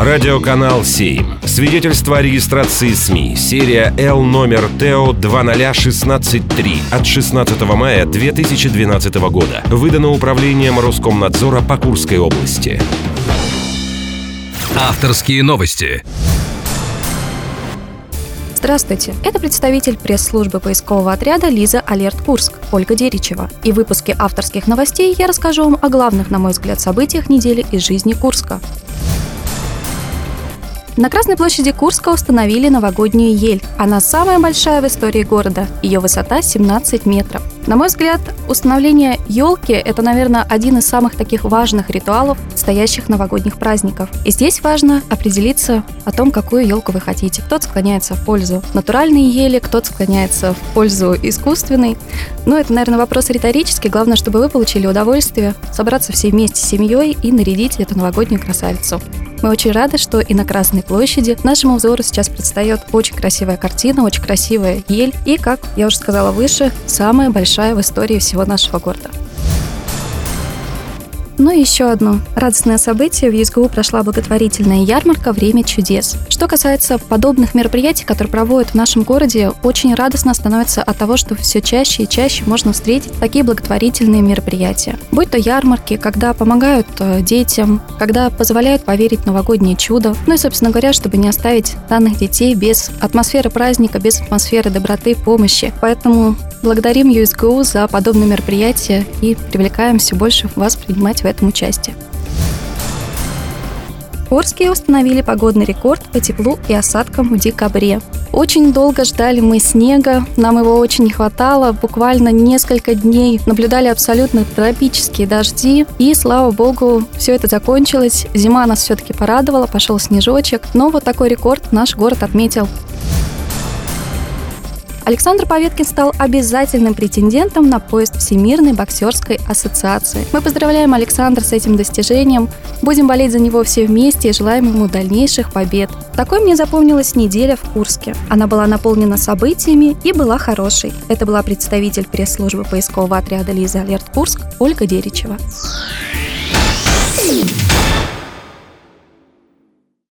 Радиоканал 7. Свидетельство о регистрации СМИ. Серия Л номер ТО 20163 от 16 мая 2012 года. Выдано управлением Роскомнадзора по Курской области. Авторские новости. Здравствуйте, это представитель пресс-службы поискового отряда «Лиза Алерт Курск» Ольга Деричева. И в выпуске авторских новостей я расскажу вам о главных, на мой взгляд, событиях недели из жизни Курска. На Красной площади Курска установили новогоднюю ель. Она самая большая в истории города. Ее высота 17 метров. На мой взгляд, установление елки – это, наверное, один из самых таких важных ритуалов стоящих новогодних праздников. И здесь важно определиться о том, какую елку вы хотите. Кто-то склоняется в пользу натуральной ели, кто-то склоняется в пользу искусственной. Но это, наверное, вопрос риторический. Главное, чтобы вы получили удовольствие собраться все вместе с семьей и нарядить эту новогоднюю красавицу. Мы очень рады, что и на Красной площади нашему взору сейчас предстает очень красивая картина, очень красивая ель и, как я уже сказала выше, самая большая в истории всего нашего города. Ну и еще одно радостное событие. В ЕСГУ прошла благотворительная ярмарка «Время чудес». Что касается подобных мероприятий, которые проводят в нашем городе, очень радостно становится от того, что все чаще и чаще можно встретить такие благотворительные мероприятия. Будь то ярмарки, когда помогают э, детям, когда позволяют поверить в новогоднее чудо. Ну и, собственно говоря, чтобы не оставить данных детей без атмосферы праздника, без атмосферы доброты, помощи. Поэтому благодарим USGO за подобные мероприятия и привлекаем все больше вас принимать в этом участие. Орские установили погодный рекорд по теплу и осадкам в декабре. Очень долго ждали мы снега, нам его очень не хватало, буквально несколько дней наблюдали абсолютно тропические дожди, и, слава богу, все это закончилось, зима нас все-таки порадовала, пошел снежочек, но вот такой рекорд наш город отметил Александр Поветкин стал обязательным претендентом на поезд Всемирной боксерской ассоциации. Мы поздравляем Александра с этим достижением, будем болеть за него все вместе и желаем ему дальнейших побед. Такой мне запомнилась неделя в Курске. Она была наполнена событиями и была хорошей. Это была представитель пресс-службы поискового отряда Лиза Алерт Курск Ольга Деричева.